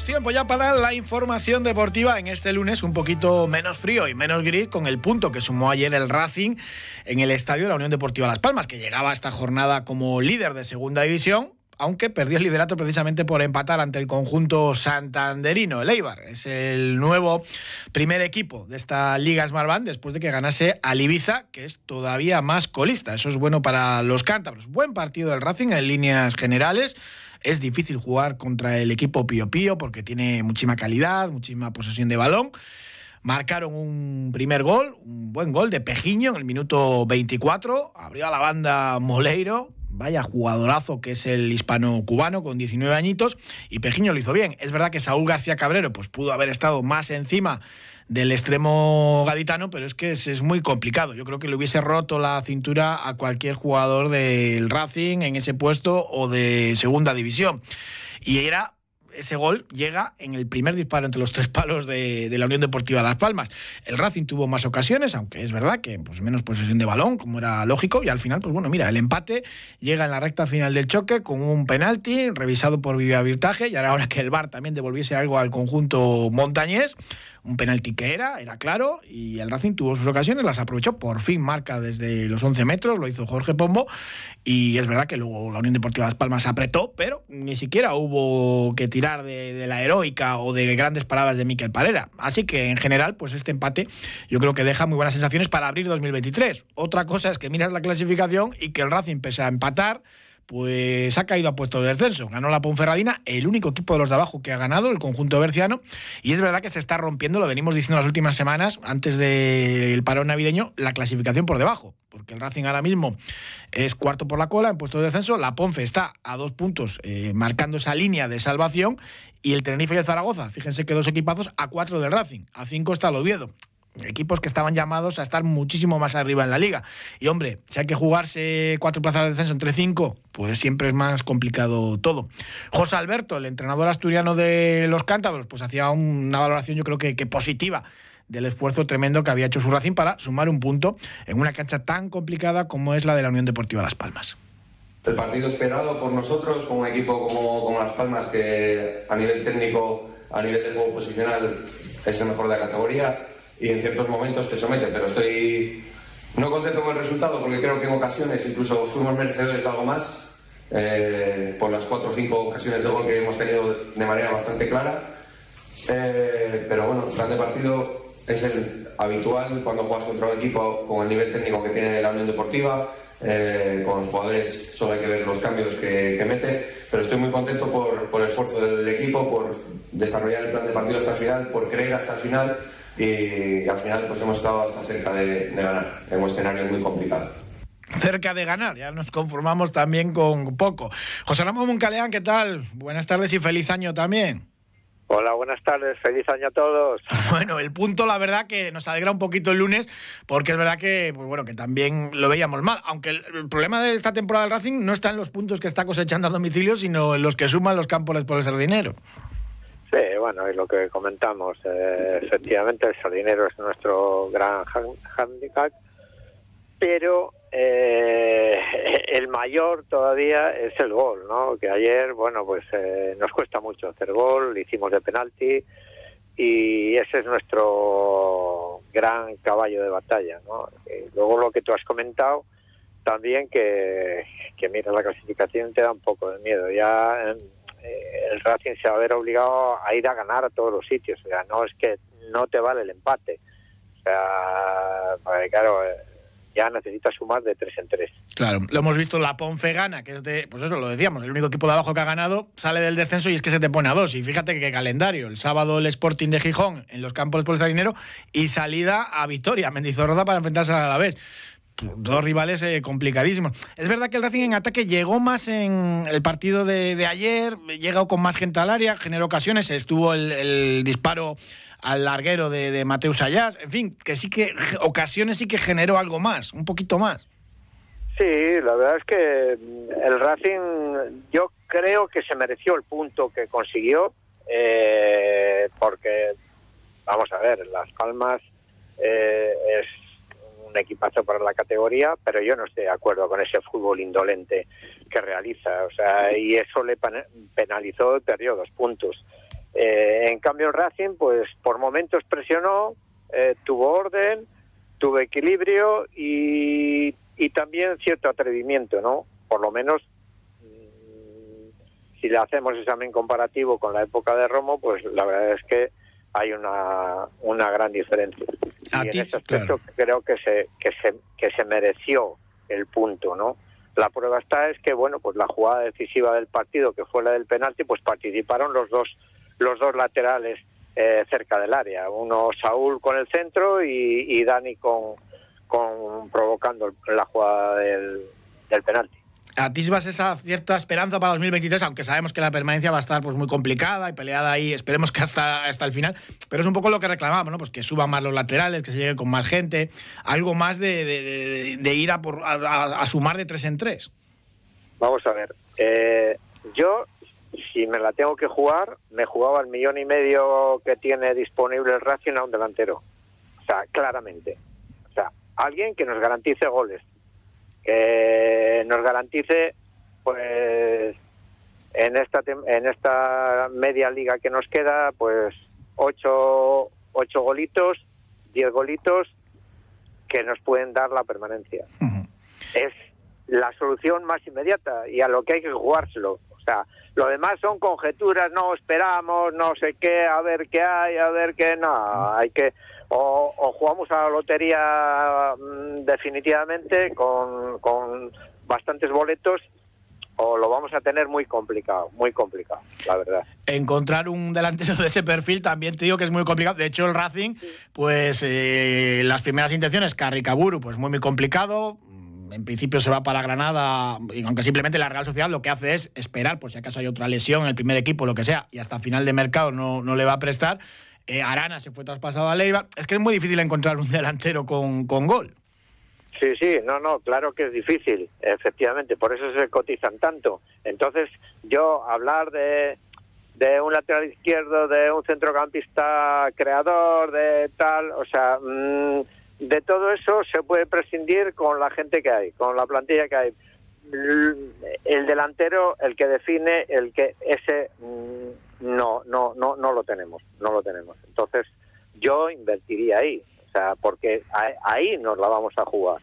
Tiempo ya para la información deportiva en este lunes un poquito menos frío y menos gris con el punto que sumó ayer el Racing en el estadio de la Unión Deportiva Las Palmas, que llegaba a esta jornada como líder de segunda división, aunque perdió el liderato precisamente por empatar ante el conjunto santanderino. El Eibar es el nuevo primer equipo de esta Liga Smartbank después de que ganase al Ibiza, que es todavía más colista. Eso es bueno para los cántabros. Buen partido del Racing en líneas generales. Es difícil jugar contra el equipo Pío Pío porque tiene muchísima calidad, muchísima posesión de balón. Marcaron un primer gol, un buen gol de Pejiño en el minuto 24. Abrió a la banda Moleiro. Vaya jugadorazo que es el hispano-cubano con 19 añitos. Y Pejiño lo hizo bien. Es verdad que Saúl García Cabrero pues, pudo haber estado más encima del extremo gaditano, pero es que es, muy complicado. Yo creo que le hubiese roto la cintura a cualquier jugador del Racing en ese puesto o de segunda división. Y era ese gol llega en el primer disparo entre los tres palos de, la Unión Deportiva Las Palmas. El Racing tuvo más ocasiones, aunque es verdad que pues, menos posesión de balón, como era lógico, y al final, pues bueno, mira, el empate llega en la recta final del choque con un penalti revisado por videoavirtaje, y ahora que el VAR también devolviese algo al conjunto montañés, un penalti que era, era claro, y el Racing tuvo sus ocasiones, las aprovechó, por fin marca desde los 11 metros, lo hizo Jorge Pombo, y es verdad que luego la Unión Deportiva Las Palmas apretó, pero ni siquiera hubo que tirar de, la heroica o de grandes paradas de Miquel Parera. Así que en general, pues este empate yo creo que deja muy buenas sensaciones para abrir 2023. Otra cosa es que miras la clasificación y que el Racing pese a empatar, pues ha caído a puesto de descenso. Ganó la Ponferradina, el único equipo de los de abajo que ha ganado, el conjunto berciano, y es verdad que se está rompiendo, lo venimos diciendo las últimas semanas, antes del parón navideño, la clasificación por debajo, porque el Racing ahora mismo es cuarto por la cola en puesto de descenso, la Ponfe está a dos puntos eh, marcando esa línea de salvación, y el Tenerife y el Zaragoza, fíjense que dos equipazos a cuatro del Racing, a cinco está el Oviedo equipos que estaban llamados a estar muchísimo más arriba en la liga. Y hombre, si hay que jugarse cuatro plazas de descenso entre cinco, pues siempre es más complicado todo. José Alberto, el entrenador asturiano de los cántabros, pues hacía una valoración yo creo que, positiva del esfuerzo tremendo que había hecho su Racing para sumar un punto en una cancha tan complicada como es la de la Unión Deportiva Las Palmas. El partido esperado por nosotros, con un equipo como, como Las Palmas, que a nivel técnico, a nivel de juego posicional, es el mejor de la categoría y en ciertos momentos te somete, pero estoy no contento con el resultado porque creo que en ocasiones incluso fuimos merecedores de algo más eh, por las cuatro o cinco ocasiones de gol que hemos tenido de manera bastante clara. Eh, pero bueno, el plan de partido es el habitual cuando juegas contra un equipo con el nivel técnico que tiene la Unión Deportiva. Eh, con jugadores solo hay que ver los cambios que, mete, pero estoy muy contento por, por el esfuerzo del equipo, por desarrollar el plan de partido hasta el final, por creer hasta el final y, al final pues hemos estado hasta cerca de, ganar en un escenario muy complicado cerca de ganar. Ya nos conformamos también con poco. José Ramón Moncaleán, ¿qué tal? Buenas tardes y feliz año también. Hola, buenas tardes, feliz año a todos. Bueno, el punto, la verdad, que nos alegra un poquito el lunes, porque es verdad que, pues bueno, que también lo veíamos mal. Aunque el, problema de esta temporada del Racing no está en los puntos que está cosechando a domicilio, sino en los que suman los campos por el sardinero. Sí, bueno, y lo que comentamos, eh, efectivamente el sardinero es nuestro gran handicap, pero eh, el mayor todavía es el gol, ¿no? Que ayer, bueno, pues eh, nos cuesta mucho hacer gol, hicimos de penalti y ese es nuestro gran caballo de batalla, ¿no? Y luego lo que tú has comentado, también que, que mira, la clasificación te da un poco de miedo. Ya eh, el Racing se va a ver obligado a ir a ganar a todos los sitios. O sea, no es que no te vale el empate. O sea, claro, eh, ya necesitas sumar de tres en tres. Claro, lo hemos visto la Ponfe gana, que es de, pues eso lo decíamos, el único equipo de abajo que ha ganado, sale del descenso y es que se te pone a dos. Y fíjate que calendario, el sábado el Sporting de Gijón en los campos por el dinero y salida a Victoria, Mendizorroza para enfrentarse a la vez dos rivales eh, complicadísimos. Es verdad que el Racing en ataque llegó más en el partido de, ayer, llegó con más gente al área, generó ocasiones, estuvo el, disparo al larguero de, de Mateus Ayas, en fin, que sí que ocasiones sí que generó algo más, un poquito más. Sí, la verdad es que el Racing yo creo que se mereció el punto que consiguió, eh, porque, vamos a ver, Las Palmas eh, es un equipazo para la categoría, pero yo no estoy de acuerdo con ese fútbol indolente que realiza, o sea, y eso le penalizó, perdió dos puntos. Eh, en cambio, el Racing, pues por momentos presionó, eh, tuvo orden, tuvo equilibrio y, y también cierto atrevimiento, ¿no? Por lo menos mm, si le hacemos examen comparativo con la época de Romo, pues la verdad es que hay una, una gran diferencia. y en ese aspecto creo que se, que, se, que se mereció el punto, ¿no? La prueba está es que, bueno, pues la jugada decisiva del partido, que fue la del penalti, pues participaron los dos, los dos laterales eh, cerca del área. Uno Saúl con el centro y, y Dani con, con provocando la jugada del, del penalti atisbas esa cierta esperanza para 2023, aunque sabemos que la permanencia va a estar pues muy complicada y peleada ahí, esperemos que hasta, hasta el final, pero es un poco lo que reclamamos, ¿no? Pues que suban más los laterales, que se llegue con más gente, algo más de, ir a, por, a, sumar de tres en tres. Vamos a ver, eh, yo si me la tengo que jugar, me jugaba el millón y medio que tiene disponible el Racing a un delantero, o sea, claramente, o sea, alguien que nos garantice goles que nos garantice pues en esta en esta media liga que nos queda pues ocho, ocho golitos diez golitos que nos pueden dar la permanencia. Es la solución más inmediata y a lo que hay que jugárselo. O sea lo demás son conjeturas no esperamos no sé qué a ver qué hay a ver qué no hay que o, jugamos a la lotería mm, definitivamente con, con bastantes boletos o lo vamos a tener muy complicado, muy complicado, la verdad. Encontrar un delantero de ese perfil también te digo que es muy complicado. De hecho, el Racing, pues eh, las primeras intenciones, Carricaburu, pues muy, muy complicado. En principio se va para Granada, aunque simplemente la Real Sociedad lo que hace es esperar, por si acaso hay otra lesión en el primer equipo, lo que sea, y hasta final de mercado no, no le va a prestar. Eh, Arana se fue traspasado a Leiva. Es que es muy difícil encontrar un delantero con, con gol. Sí, sí, no, no, claro que es difícil, efectivamente, por eso se cotizan tanto. Entonces, yo hablar de, de un lateral izquierdo, de un centrocampista creador, de tal, o sea, mm, de todo eso se puede prescindir con la gente que hay, con la plantilla que hay. El delantero, el que define, el que ese mm, no, no, no, no lo tenemos, no lo tenemos. Entonces, yo invertiría ahí, o sea, porque ahí nos la vamos a jugar.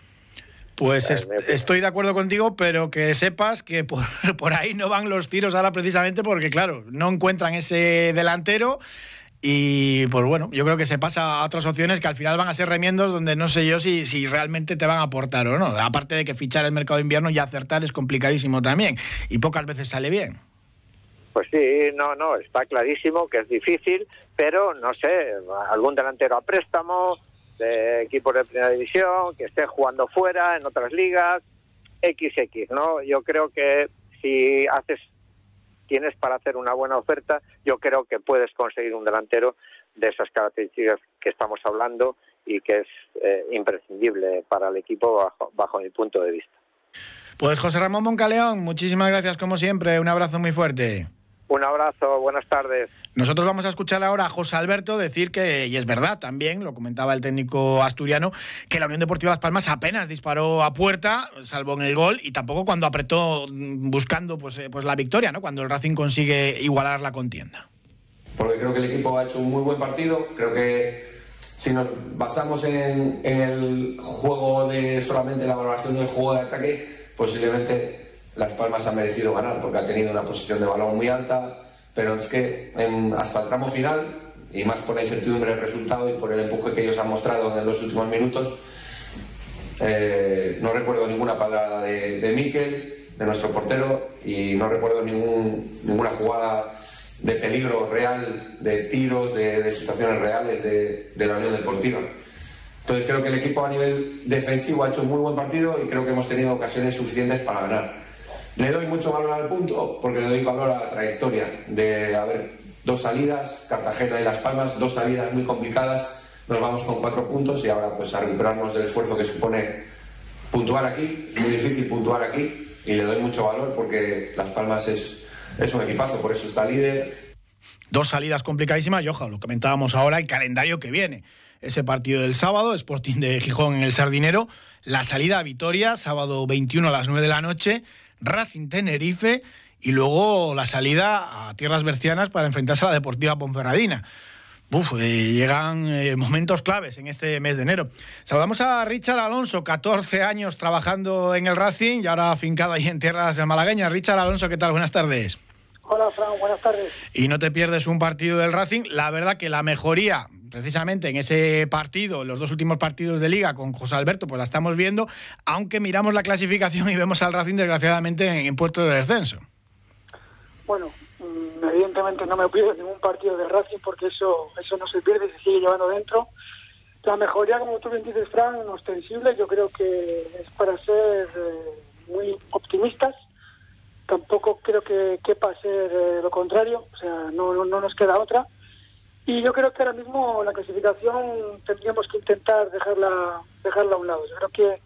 Pues estoy de acuerdo contigo, pero que sepas que por, por, ahí no van los tiros ahora precisamente porque, claro, no encuentran ese delantero y, pues bueno, yo creo que se pasa a otras opciones que al final van a ser remiendos donde no sé yo si, si realmente te van a aportar o no. Aparte de que fichar el mercado de invierno y acertar es complicadísimo también y pocas veces sale bien. Pues sí, no, no, está clarísimo que es difícil, pero no sé, algún delantero a préstamo de equipos de primera división, que esté jugando fuera, en otras ligas, XX, ¿no? Yo creo que si haces, tienes para hacer una buena oferta, yo creo que puedes conseguir un delantero de esas características que estamos hablando y que es eh, imprescindible para el equipo bajo, bajo mi punto de vista. Pues José Ramón Moncaleón, muchísimas gracias como siempre, un abrazo muy fuerte. Un abrazo, buenas tardes. Nosotros vamos a escuchar ahora a José Alberto decir que, y es verdad también, lo comentaba el técnico asturiano, que la Unión Deportiva Las Palmas apenas disparó a puerta, salvo en el gol, y tampoco cuando apretó mm, buscando pues, eh, pues la victoria, ¿no? cuando el Racing consigue igualar la contienda. Porque creo que el equipo ha hecho un muy buen partido, creo que si nos basamos en, en el juego de solamente la valoración del juego de ataque, posiblemente las Palmas ha merecido ganar porque ha tenido una posición de balón muy alta, pero es que hasta el tramo final, y más por la incertidumbre del resultado y por el empuje que ellos han mostrado en los últimos minutos, eh, no recuerdo ninguna palabra de, de Miquel, de nuestro portero, y no recuerdo ningún, ninguna jugada de peligro real, de tiros, de, situaciones reales de, de la Unión Deportiva. Entonces creo que el equipo a nivel defensivo ha hecho un muy buen partido y creo que hemos tenido ocasiones suficientes para ganar. Le doy mucho valor al punto porque le doy valor a la trayectoria de haber dos salidas, Cartagena y Las Palmas, dos salidas muy complicadas, nos vamos con cuatro puntos y ahora pues a recuperarnos del esfuerzo que supone puntuar aquí, es muy difícil puntuar aquí y le doy mucho valor porque Las Palmas es, es un equipazo, por eso está líder. Dos salidas complicadísimas y ojo, lo comentábamos ahora, el calendario que viene. Ese partido del sábado, Sporting de Gijón en el Sardinero, la salida a Vitoria, sábado 21 a las 9 de la noche, Racing Tenerife y luego la salida a tierras bercianas para enfrentarse a la Deportiva Ponferradina. Uf, eh, llegan eh, momentos claves en este mes de enero. Saludamos a Richard Alonso, 14 años trabajando en el Racing y ahora afincado ahí en tierras malagueñas. Richard Alonso, ¿qué tal? Buenas tardes. Hola, Fran, buenas tardes. Y no te pierdes un partido del Racing. La verdad que la mejoría, precisamente en ese partido, los dos últimos partidos de liga con José Alberto, pues la estamos viendo, aunque miramos la clasificación y vemos al Racing desgraciadamente en puesto de descenso. Bueno, mm, evidentemente no me pierdo ningún partido de Racing porque eso eso no se pierde, se sigue llevando dentro. La mejoría, como tú bien dices, Fran, ostensible, yo creo que es para ser eh, muy optimistas. Tampoco creo que quepa ser eh, lo contrario, o sea, no, no, no nos queda otra. Y yo creo que ahora mismo la clasificación tendríamos que intentar dejarla dejarla a un lado. Yo creo que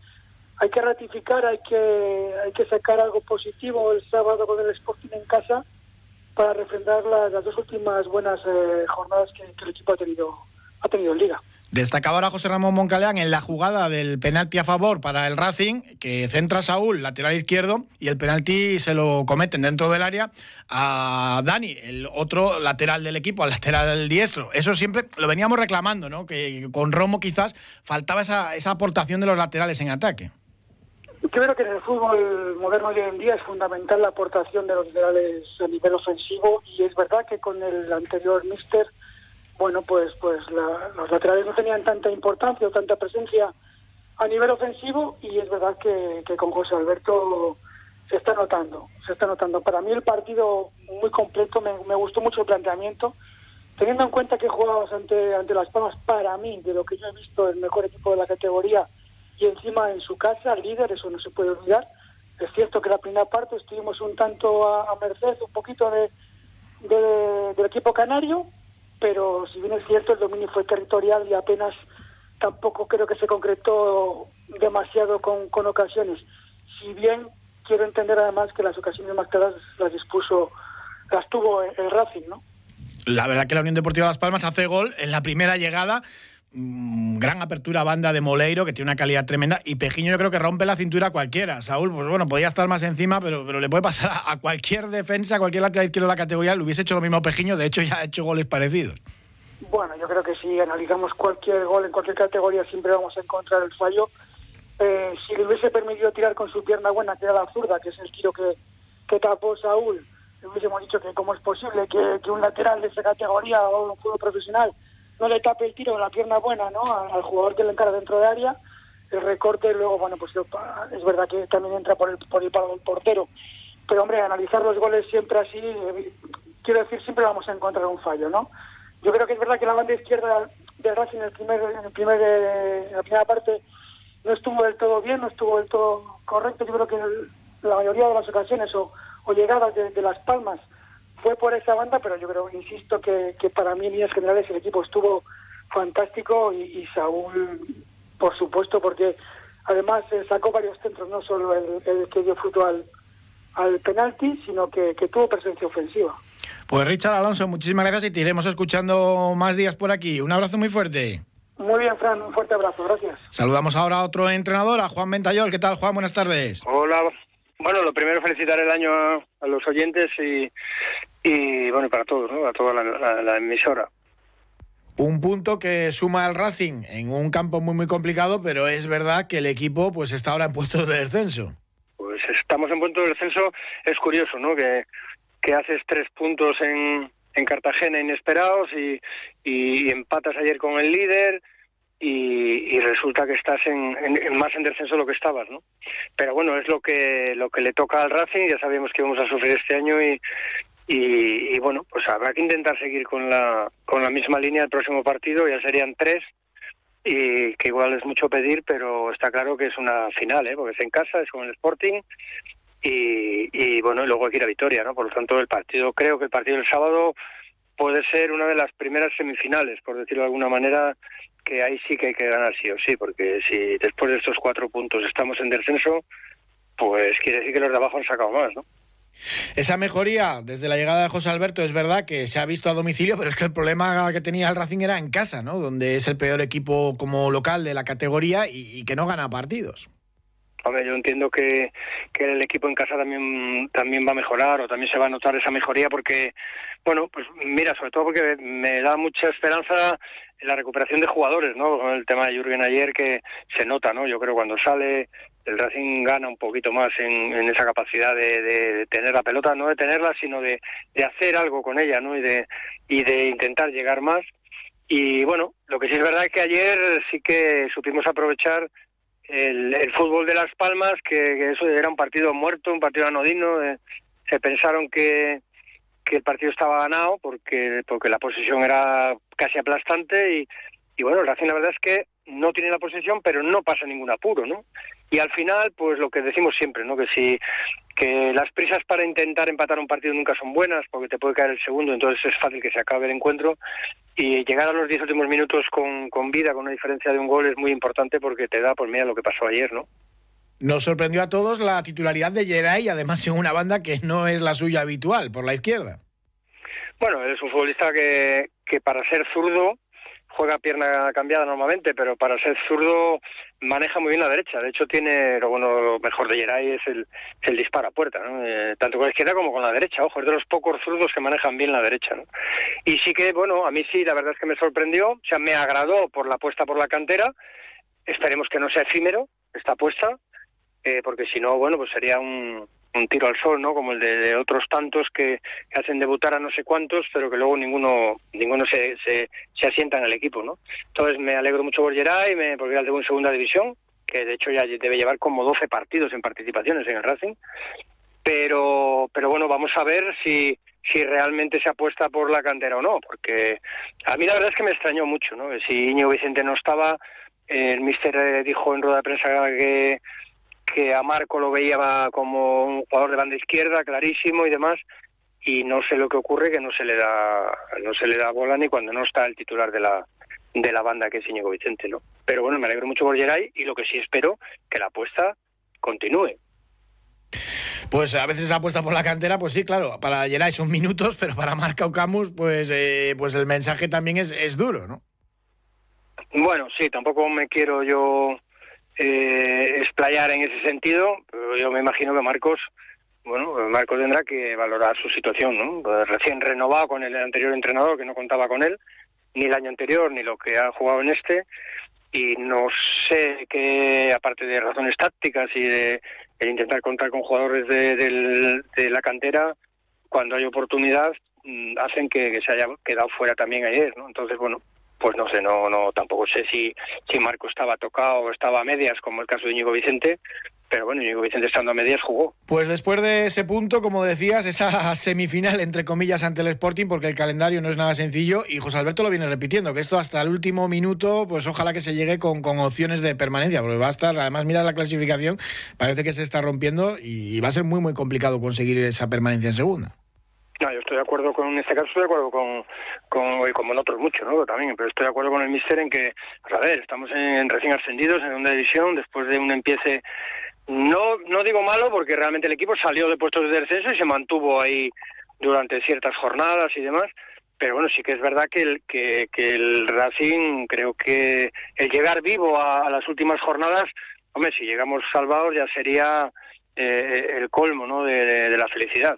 hay que ratificar, hay que hay que sacar algo positivo el sábado con el Sporting en casa para refrendar las, dos últimas buenas eh, jornadas que, el equipo ha tenido ha tenido en Liga. Destacaba ahora José Ramón Moncaleán en la jugada del penalti a favor para el Racing, que centra Saúl, lateral izquierdo, y el penalti se lo cometen dentro del área a Dani, el otro lateral del equipo, al lateral diestro. Eso siempre lo veníamos reclamando, ¿no? Que con Romo quizás faltaba esa, esa aportación de los laterales en ataque. Yo creo que en el fútbol moderno de hoy en día es fundamental la aportación de los laterales a nivel ofensivo y es verdad que con el anterior Mister, bueno, pues pues los laterales no tenían tanta importancia o tanta presencia a nivel ofensivo y es verdad que, con José Alberto se está notando, se está notando. Para mí el partido muy completo, me, me gustó mucho el planteamiento, teniendo en cuenta que jugabas ante, ante Las Palmas, para mí, de lo que yo he visto, el mejor equipo de la categoría, y encima en su casa, líder, eso no se puede olvidar. Es cierto que la primera parte estuvimos un tanto a, merced, un poquito de, del equipo canario, pero si bien es cierto, el dominio fue territorial y apenas tampoco creo que se concretó demasiado con, ocasiones. Si bien quiero entender además que las ocasiones más claras las dispuso, las tuvo el Racing, ¿no? La verdad que la Unión Deportiva Las Palmas hace gol en la primera llegada gran apertura banda de Moleiro, que tiene una calidad tremenda, y Pejiño yo creo que rompe la cintura a cualquiera. Saúl, pues bueno, podía estar más encima, pero, pero le puede pasar a, cualquier defensa, a cualquier lateral izquierdo de la categoría, le hubiese hecho lo mismo Pejiño, de hecho ya ha hecho goles parecidos. Bueno, yo creo que si analizamos cualquier gol en cualquier categoría siempre vamos a encontrar el fallo. Eh, si le hubiese permitido tirar con su pierna buena, que era la zurda, que es el tiro que, que tapó Saúl, le hubiésemos dicho que cómo es posible que, que un lateral de esa categoría o un fútbol profesional no le tape el tiro la pierna buena ¿no? al, jugador que le encara dentro de área, el recorte luego, bueno, pues es verdad que también entra por el, por el palo del portero. Pero hombre, analizar los goles siempre así, quiero decir, siempre vamos a encontrar un fallo, ¿no? Yo creo que es verdad que la banda izquierda de Racing en, el primer, en, el primer, eh, la primera parte no estuvo del todo bien, no estuvo del todo correcto. Yo creo que la mayoría de las ocasiones o, llegadas de Las Palmas fue por esa banda, pero yo creo, insisto, que, que para mí en líneas generales el equipo estuvo fantástico y, Saúl, por supuesto, porque además eh, sacó varios centros, no solo el, que dio fruto al, al penalti, sino que, tuvo presencia ofensiva. Pues Richard Alonso, muchísimas gracias y te iremos escuchando más días por aquí. Un abrazo muy fuerte. Muy bien, Fran, un fuerte abrazo, gracias. Saludamos ahora a otro entrenador, a Juan Ventayol. ¿Qué tal, Juan? Buenas tardes. Hola, bueno, lo primero felicitar el año a, los oyentes y, y, bueno, para todos, ¿no? A toda la, emisora. Un punto que suma al Racing en un campo muy muy complicado, pero es verdad que el equipo pues está ahora en puestos de descenso. Pues estamos en puestos de descenso, es curioso, ¿no? Que, que haces tres puntos en, en Cartagena inesperados y, y empatas ayer con el líder y, resulta que estás en, más en descenso de lo que estabas, ¿no? Pero bueno, es lo que lo que le toca al Racing, ya sabíamos que íbamos a sufrir este año y, y, bueno, pues habrá que intentar seguir con la con la misma línea el próximo partido, ya serían tres y que igual es mucho pedir, pero está claro que es una final, ¿eh? porque es en casa, es con el Sporting y, y bueno, y luego hay que ir a Vitoria, ¿no? Por lo tanto, el partido, creo que el partido del sábado puede ser una de las primeras semifinales, por decirlo de alguna manera, que ahí sí que hay que ganar sí o sí, porque si después de estos cuatro puntos estamos en descenso, pues quiere decir que los de abajo han sacado más, ¿no? Esa mejoría desde la llegada de José Alberto es verdad que se ha visto a domicilio, pero es que el problema que tenía el Racing era en casa, ¿no? Donde es el peor equipo como local de la categoría y, que no gana partidos. Hombre, yo entiendo que, que el equipo en casa también también va a mejorar o también se va a notar esa mejoría porque, bueno, pues mira, sobre todo porque me da mucha esperanza la recuperación de jugadores, ¿no? Con el tema de Jürgen ayer que se nota, ¿no? Yo creo cuando sale el Racing gana un poquito más en, en esa capacidad de, de, tener la pelota, no de tenerla, sino de, de hacer algo con ella, ¿no? Y de, y de intentar llegar más. Y bueno, lo que sí es verdad es que ayer sí que supimos aprovechar el, el fútbol de Las Palmas, que, eso era un partido muerto, un partido anodino. Eh, se pensaron que, que el partido estaba ganado porque, porque la posición era casi aplastante y, y bueno, el Racing la verdad es que no tiene la posesión, pero no pasa ningún apuro, ¿no? Y al final, pues lo que decimos siempre, ¿no? Que si que las prisas para intentar empatar un partido nunca son buenas, porque te puede caer el segundo, entonces es fácil que se acabe el encuentro. Y llegar a los diez últimos minutos con, con vida, con una diferencia de un gol, es muy importante porque te da, pues mira lo que pasó ayer, ¿no? Nos sorprendió a todos la titularidad de Geray, además en una banda que no es la suya habitual, por la izquierda. Bueno, es un futbolista que, que para ser zurdo juega pierna cambiada normalmente, pero para ser zurdo maneja muy bien la derecha. De hecho, tiene lo bueno, mejor de Geray es el, el disparo a puerta, ¿no? Eh, tanto con la izquierda como con la derecha. Ojo, es de los pocos zurdos que manejan bien la derecha. ¿no? Y sí que, bueno, a mí sí, la verdad es que me sorprendió. O sea, me agradó por la apuesta por la cantera. Esperemos que no sea efímero esta apuesta, eh, porque si no, bueno, pues sería un, un tiro al sol, ¿no? Como el de, otros tantos que, hacen debutar a no sé cuántos, pero que luego ninguno ninguno se, se, se asienta en el equipo, ¿no? Entonces me alegro mucho por Geray, me, porque era de en segunda división, que de hecho ya debe llevar como 12 partidos en participaciones en el Racing. Pero, pero bueno, vamos a ver si, si realmente se apuesta por la cantera o no, porque a mí la verdad es que me extrañó mucho, ¿no? Si Iñigo Vicente no estaba, el míster dijo en rueda de prensa que que a Marco lo veía como un jugador de banda izquierda clarísimo y demás y no sé lo que ocurre que no se le da no se le da bola ni cuando no está el titular de la de la banda que es Íñigo Vicente no pero bueno me alegro mucho por Geray y lo que sí espero que la apuesta continúe pues a veces apuesta por la cantera, pues sí, claro, para Geray son minutos, pero para Marca Ocamus, pues, eh, pues el mensaje también es, es duro, ¿no? Bueno, sí, tampoco me quiero yo eh, explayar en ese sentido, pero yo me imagino que Marcos, bueno, Marcos tendrá que valorar su situación, ¿no? Pues recién renovado con el anterior entrenador que no contaba con él, ni el año anterior, ni lo que ha jugado en este, y no sé qué, aparte de razones tácticas y de intentar contar con jugadores de, de, la cantera, cuando hay oportunidad, mm, hacen que, que, se haya quedado fuera también ayer, ¿no? Entonces, bueno, pues no sé, no, no, tampoco sé si, si Marco estaba tocado o estaba a medias, como el caso de Íñigo Vicente, pero bueno, Íñigo Vicente estando a medias jugó. Pues después de ese punto, como decías, esa semifinal, entre comillas, ante el Sporting, porque el calendario no es nada sencillo, y José Alberto lo viene repitiendo, que esto hasta el último minuto, pues ojalá que se llegue con, con opciones de permanencia, porque va a estar, además mira la clasificación, parece que se está rompiendo y va a ser muy, muy complicado conseguir esa permanencia en segunda. No, yo estoy de acuerdo con, en este caso estoy de acuerdo con, con como en otros muchos, ¿no? También, pero estoy de acuerdo con el Mister en que, pues a ver, estamos en, recién ascendidos en segunda división, después de un empiece, no, no digo malo, porque realmente el equipo salió de puestos de descenso y se mantuvo ahí durante ciertas jornadas y demás, pero bueno, sí que es verdad que el, que, que el Racing, creo que el llegar vivo a, las últimas jornadas, hombre, si llegamos salvados ya sería eh, el colmo, ¿no? de la felicidad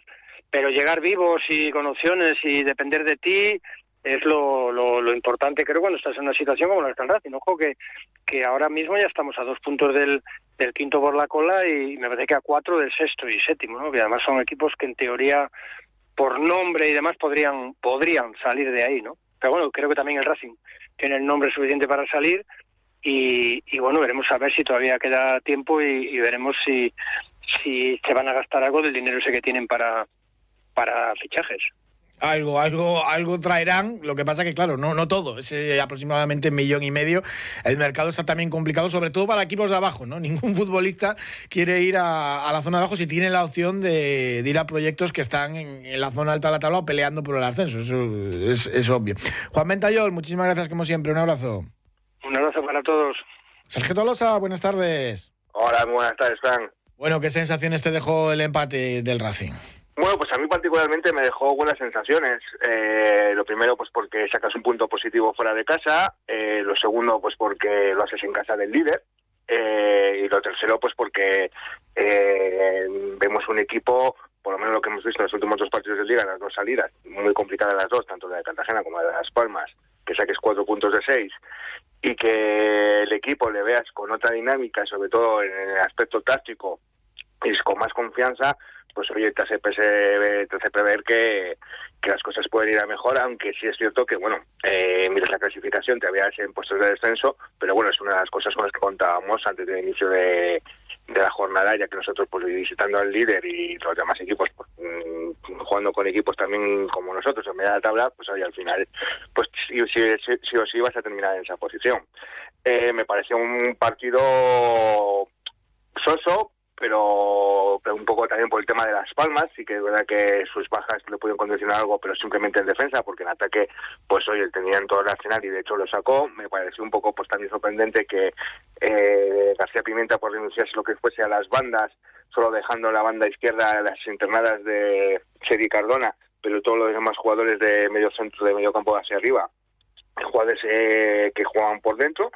pero llegar vivos y con opciones y depender de ti es lo, lo, importante, creo, cuando estás en una situación como la de Racing. Ojo que, que ahora mismo ya estamos a dos puntos del, del quinto por la cola y me parece que a cuatro del sexto y séptimo, ¿no? que además son equipos que en teoría, por nombre y demás, podrían, podrían salir de ahí. ¿no? Pero bueno, creo que también el Racing tiene el nombre suficiente para salir y, y bueno, veremos a ver si todavía queda tiempo y, y veremos si, si se van a gastar algo del dinero ese que tienen para para fichajes. Algo, algo, algo traerán. Lo que pasa que, claro, no, no todo. Es eh, aproximadamente un millón y medio. El mercado está también complicado, sobre todo para equipos de abajo, ¿no? Ningún futbolista quiere ir a, la zona de abajo si tiene la opción de, ir a proyectos que están en, la zona alta de la tabla o peleando por el ascenso. Eso es, es obvio. Juan Ventayol, muchísimas gracias como siempre. Un abrazo. Un abrazo para todos. Sergio Tolosa, buenas tardes. Hola, muy buenas tardes, Frank. Bueno, ¿qué sensaciones te dejó el empate del Racing? Bueno, pues a mí particularmente me dejó buenas sensaciones. Eh, lo primero, pues porque sacas un punto positivo fuera de casa. Eh, lo segundo, pues porque lo haces en casa del líder. Eh, y lo tercero, pues porque vemos un equipo, por lo menos lo que hemos visto en los últimos dos partidos de liga, las dos salidas, muy complicadas las dos, tanto la de Cartagena como la de Las Palmas, que saques cuatro puntos de seis y que el equipo le veas con otra dinámica, sobre todo en el aspecto táctico y con más confianza, pues oye, te hace, te hace prever que, que, las cosas pueden ir a mejor, aunque sí es cierto que, bueno, eh, miras la clasificación, te habías en puestos de descenso, pero bueno, es una de las cosas con las que contábamos antes del inicio de, de la jornada, ya que nosotros, pues visitando al líder y los demás equipos, pues, mm, jugando con equipos también como nosotros en media de la tabla, pues oye, al final, pues sí, sí, sí, o sí vas a terminar en esa posición. Eh, me pareció un partido soso, pero, un poco también por el tema de las palmas, sí que es verdad que sus bajas le pudieron condicionar algo, pero simplemente en defensa, porque en ataque, pues hoy él tenía en todo el arsenal y de hecho lo sacó. Me pareció un poco pues también sorprendente que eh, García Pimienta por renunciarse lo que fuese a las bandas, solo dejando la banda izquierda las internadas de Seri Cardona, pero todos los demás jugadores de medio centro, de medio campo hacia arriba, jugadores eh, que jugaban por dentro.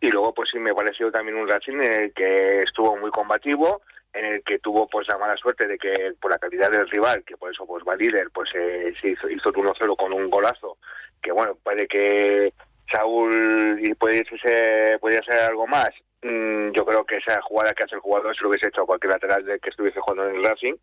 Y luego pues sí me pareció también un Racing en el que estuvo muy combativo en el que tuvo pues la mala suerte de que por la calidad del rival que por eso pues va líder pues eh, se hizo, hizo 1-0 con un golazo que bueno puede que Saúl y puede ser, podría ser algo más. Mm, yo creo que esa jugada que hace el jugador se lo hubiese hecho a cualquier lateral de que estuviese jugando en el Racing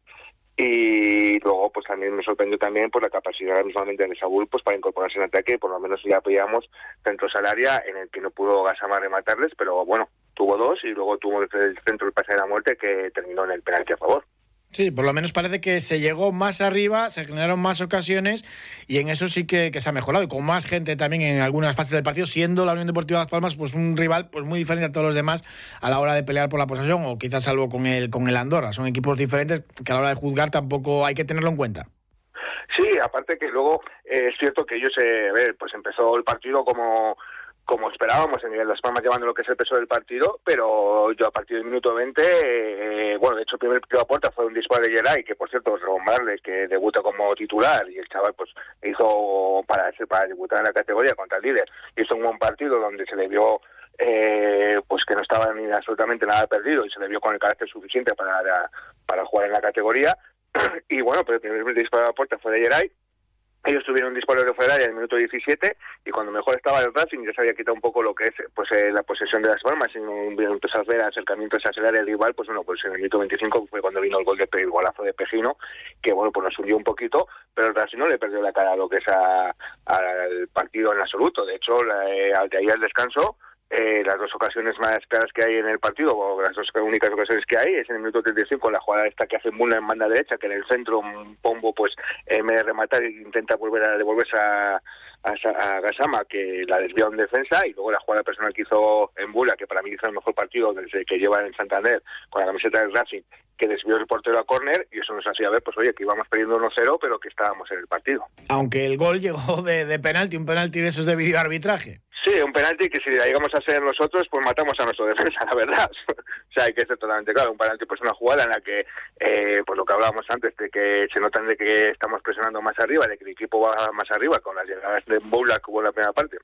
y luego pues también me sorprendió también por la capacidad mismamente de Saúl pues para incorporarse en ataque por lo menos ya apoyamos centros al área en el que no pudo Gasama rematarles pero bueno tuvo dos y luego tuvo el centro el pase de la muerte que terminó en el penalti a favor Sí, por lo menos parece que se llegó más arriba, se generaron más ocasiones y en eso sí que, se ha mejorado y con más gente también en algunas fases del partido, siendo la Unión Deportiva Las Palmas pues un rival pues muy diferente a todos los demás a la hora de pelear por la posesión o quizás salvo con el con el Andorra, son equipos diferentes que a la hora de juzgar tampoco hay que tenerlo en cuenta. Sí, aparte que luego eh, es cierto que ellos, eh, pues empezó el partido como como esperábamos en Las Palmas llevando lo que es el peso del partido, pero yo a partir del minuto 20, eh, bueno, de hecho el primer tiro a puerta fue un disparo de Geray, que por cierto, Rombarle, que debuta como titular, y el chaval pues hizo para, para debutar en la categoría contra el líder, hizo un buen partido donde se le vio eh, pues que no estaba ni absolutamente nada perdido y se le vio con el carácter suficiente para, para jugar en la categoría, y bueno, pero el primer disparo a puerta fue de Geray, ellos tuvieron un disparo de fuera en el minuto 17 y cuando mejor estaba el Racing ya se había quitado un poco lo que es pues eh, la posesión de las formas y empezó a ver acercamientos hacia el área rival, pues bueno, pues en el minuto 25 fue cuando vino el gol de el golazo de Pejino, que bueno, pues nos subió un poquito, pero el Racing no le perdió la cara a lo que es al partido en absoluto. De hecho, eh, al de ahí al descanso, eh, las dos ocasiones más claras que hay en el partido, o las dos únicas ocasiones que hay, es en el minuto 35 con la jugada esta que hace Mula en banda derecha, que en el centro Pombo, pues en vez de rematar, intenta volver a devolverse a, a, Gasama, que la desvía en defensa, y luego la jugada personal que hizo en Bula, que para mí hizo el mejor partido desde que lleva en Santander, con la camiseta del Racing, que desvió el portero a córner, y eso nos hacía ver, pues oye, que íbamos perdiendo 1-0, pero que estábamos en el partido. Aunque el gol llegó de, de penalti, un penalti de esos de videoarbitraje. Sí, un penalti que si llegamos a ser nosotros, pues matamos a nuestro defensa, la verdad. o sea, hay que ser totalmente claro. Un penalti pues una jugada en la que, eh, pues lo que hablábamos antes, de que se notan de que estamos presionando más arriba, de que el equipo va más arriba con las llegadas de Boula que hubo en la primera parte.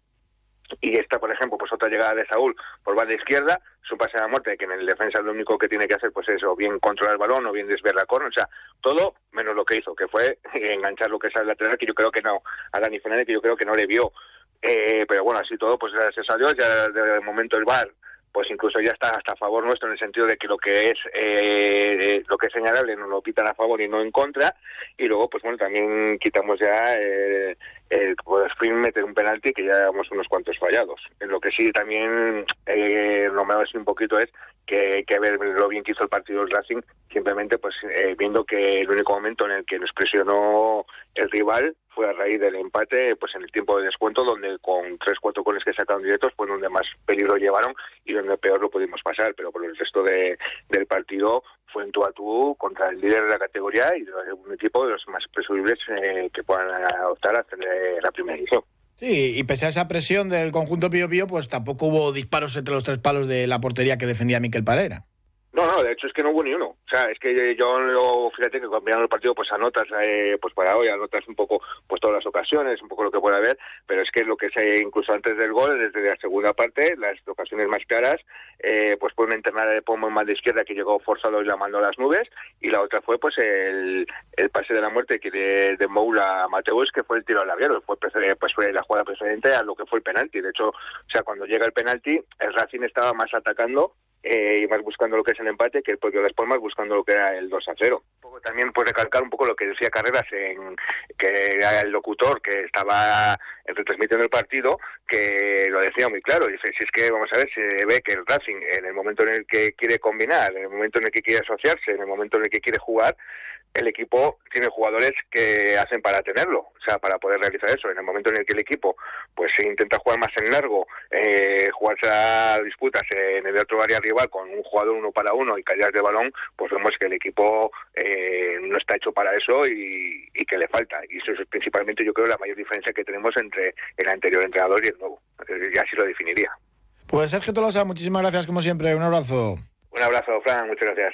Y esta, por ejemplo, pues otra llegada de Saúl por banda izquierda, su pase a la muerte, que en el defensa lo único que tiene que hacer pues es o bien controlar el balón o bien desviar la corona, o sea, todo menos lo que hizo, que fue enganchar lo que es al lateral, que yo creo que no, a Dani Fernández, que yo creo que no le vio eh, pero bueno, así todo, pues gracias a Dios, ya de momento el VAR pues incluso ya está hasta a favor nuestro en el sentido de que lo que es eh, lo que es señalable nos lo pitan a favor y no en contra y luego pues bueno también quitamos ya eh, el pues, meter un penalti que ya llevamos unos cuantos fallados. Lo que sí también eh, lo es un poquito es que, que ver lo bien que hizo el partido del Racing, simplemente pues eh, viendo que el único momento en el que nos presionó el rival fue a raíz del empate pues en el tiempo de descuento donde con tres cuatro goles que sacaron directos fue donde más peligro llevaron y donde peor lo pudimos pasar. Pero por el resto de, del partido fue en tú a tú contra el líder de la categoría y un equipo de los más presumibles eh, que puedan optar a tener la primera edición Sí, y pese a esa presión del conjunto Pío Pío, pues tampoco hubo disparos entre los tres palos de la portería que defendía Miquel Parera. No, no, de hecho es que no hubo ni uno. O sea, es que yo, fíjate que cambiando el partido, pues anotas, eh, pues para hoy, anotas un poco, pues todas las ocasiones, un poco lo que puede haber, pero es que lo que se, incluso antes del gol, desde la segunda parte, las ocasiones más claras, eh, pues fue una internada de Pomo en de izquierda que llegó forzado y la mandó a las nubes, y la otra fue, pues, el, el pase de la muerte que de, de Moula a Mateus, que fue el tiro al labiero, fue, pues fue la jugada precedente a lo que fue el penalti. De hecho, o sea, cuando llega el penalti, el Racing estaba más atacando eh, y más buscando lo que es el empate que el propio Las Palmas buscando lo que era el 2 a 0. También puede recalcar un poco lo que decía Carreras, en, que era el locutor que estaba retransmitiendo el partido, que lo decía muy claro. Dice, si es que, vamos a ver, se ve que el Racing, en el momento en el que quiere combinar, en el momento en el que quiere asociarse, en el momento en el que quiere jugar, el equipo tiene jugadores que hacen para tenerlo, o sea, para poder realizar eso. En el momento en el que el equipo pues se intenta jugar más en largo, eh, jugarse a disputas en el otro área rival con un jugador uno para uno y caídas de balón, pues vemos que el equipo eh, no está hecho para eso y, y, que le falta. Y eso es principalmente, yo creo, la mayor diferencia que tenemos entre el anterior entrenador y el nuevo. Y así lo definiría. Pues Sergio Tolosa, muchísimas gracias como siempre. Un abrazo. Un abrazo, Fran. Muchas gracias.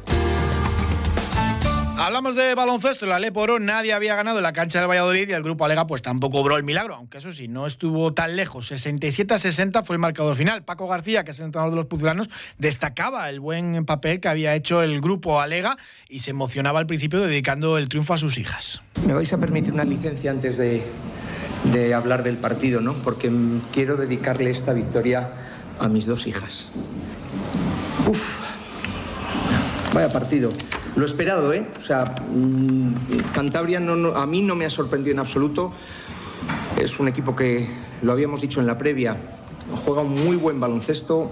Hablamos de baloncesto, la Leporo nadie había ganado en la cancha del Valladolid y el grupo Alega pues tampoco obró el milagro, aunque eso sí, no estuvo tan lejos. 67 a 60 fue el marcador final. Paco García, que es el entrenador de los puzulanos, destacaba el buen papel que había hecho el grupo Alega y se emocionaba al principio dedicando el triunfo a sus hijas. Me vais a permitir una licencia antes de, de hablar del partido, ¿no? Porque quiero dedicarle esta victoria a mis dos hijas. Uf, vaya partido. Lo esperado, ¿eh? O sea, mm, Cantabria no, a mí no me ha sorprendido en absoluto. Es un equipo que, lo habíamos dicho en la previa, juega un muy buen baloncesto,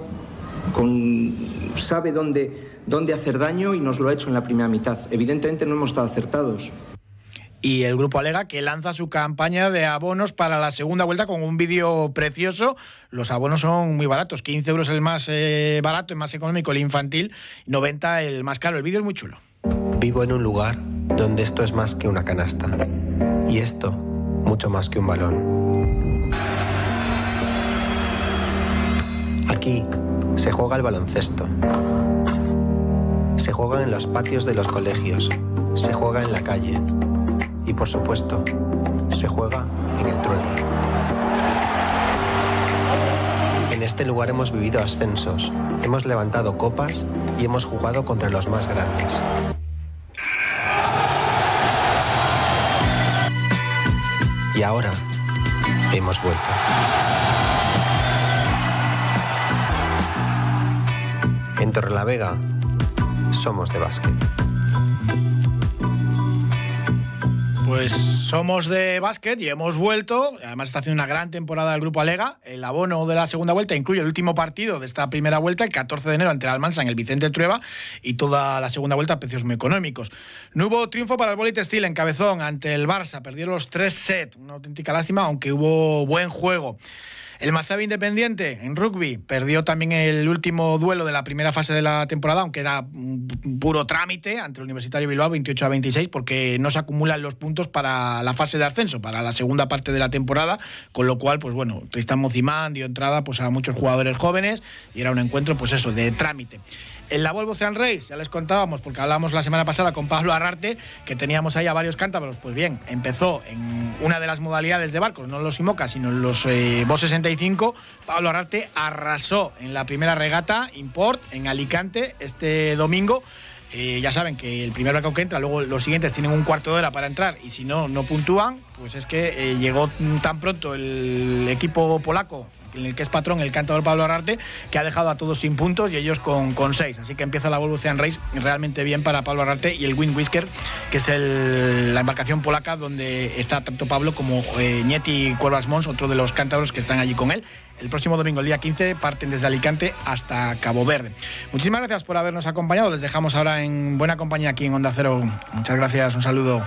con, sabe dónde, dónde hacer daño y nos lo ha hecho en la primera mitad. Evidentemente no hemos estado acertados. Y el grupo alega que lanza su campaña de abonos para la segunda vuelta con un vídeo precioso. Los abonos son muy baratos, 15 euros el más eh, barato, el más económico, el infantil, 90 el más caro. El vídeo es muy chulo. Vivo en un lugar donde esto es más que una canasta y esto mucho más que un balón. Aquí se juega el baloncesto. Se juega en los patios de los colegios. Se juega en la calle. Y por supuesto, se juega en el trueno. Este lugar hemos vivido ascensos, hemos levantado copas y hemos jugado contra los más grandes. Y ahora hemos vuelto. En Torrelavega somos de básquet. Pues somos de básquet y hemos vuelto. Además está haciendo una gran temporada el Grupo Alega. El abono de la segunda vuelta incluye el último partido de esta primera vuelta, el 14 de enero ante el Almansa en el Vicente Trueba y toda la segunda vuelta a precios muy económicos. No hubo triunfo para el Boli Textil en Cabezón ante el Barça. Perdieron los tres sets. Una auténtica lástima, aunque hubo buen juego. El Mazabi Independiente en rugby perdió también el último duelo de la primera fase de la temporada, aunque era puro trámite ante el Universitario Bilbao 28 a 26, porque no se acumulan los puntos para la fase de ascenso, para la segunda parte de la temporada, con lo cual, pues bueno, Tristán Mozimán dio entrada pues, a muchos jugadores jóvenes y era un encuentro, pues eso, de trámite. En la Volvo Ocean Race, ya les contábamos, porque hablábamos la semana pasada con Pablo Arrarte, que teníamos ahí a varios cántabros. Pues bien, empezó en una de las modalidades de barcos, no los IMOCA, sino los eh, 65. Pablo Arrarte arrasó en la primera regata Import en Alicante este domingo Eh, ya saben que el primer barco que entra, luego los siguientes tienen un cuarto de hora para entrar y si no, no puntúan, pues es que eh, llegó tan pronto el equipo polaco en el que es patrón el cantador Pablo Ararte, que ha dejado a todos sin puntos y ellos con, con seis. Así que empieza la Evolution Race realmente bien para Pablo Ararte y el Wind Whisker, que es la embarcación polaca donde está tanto Pablo como eh, Nieti Cuervas Mons, otro de los cántabros que están allí con él. El próximo domingo, el día 15, parten desde Alicante hasta Cabo Verde. Muchísimas gracias por habernos acompañado. Les dejamos ahora en buena compañía aquí en Onda Cero. Muchas gracias, un saludo.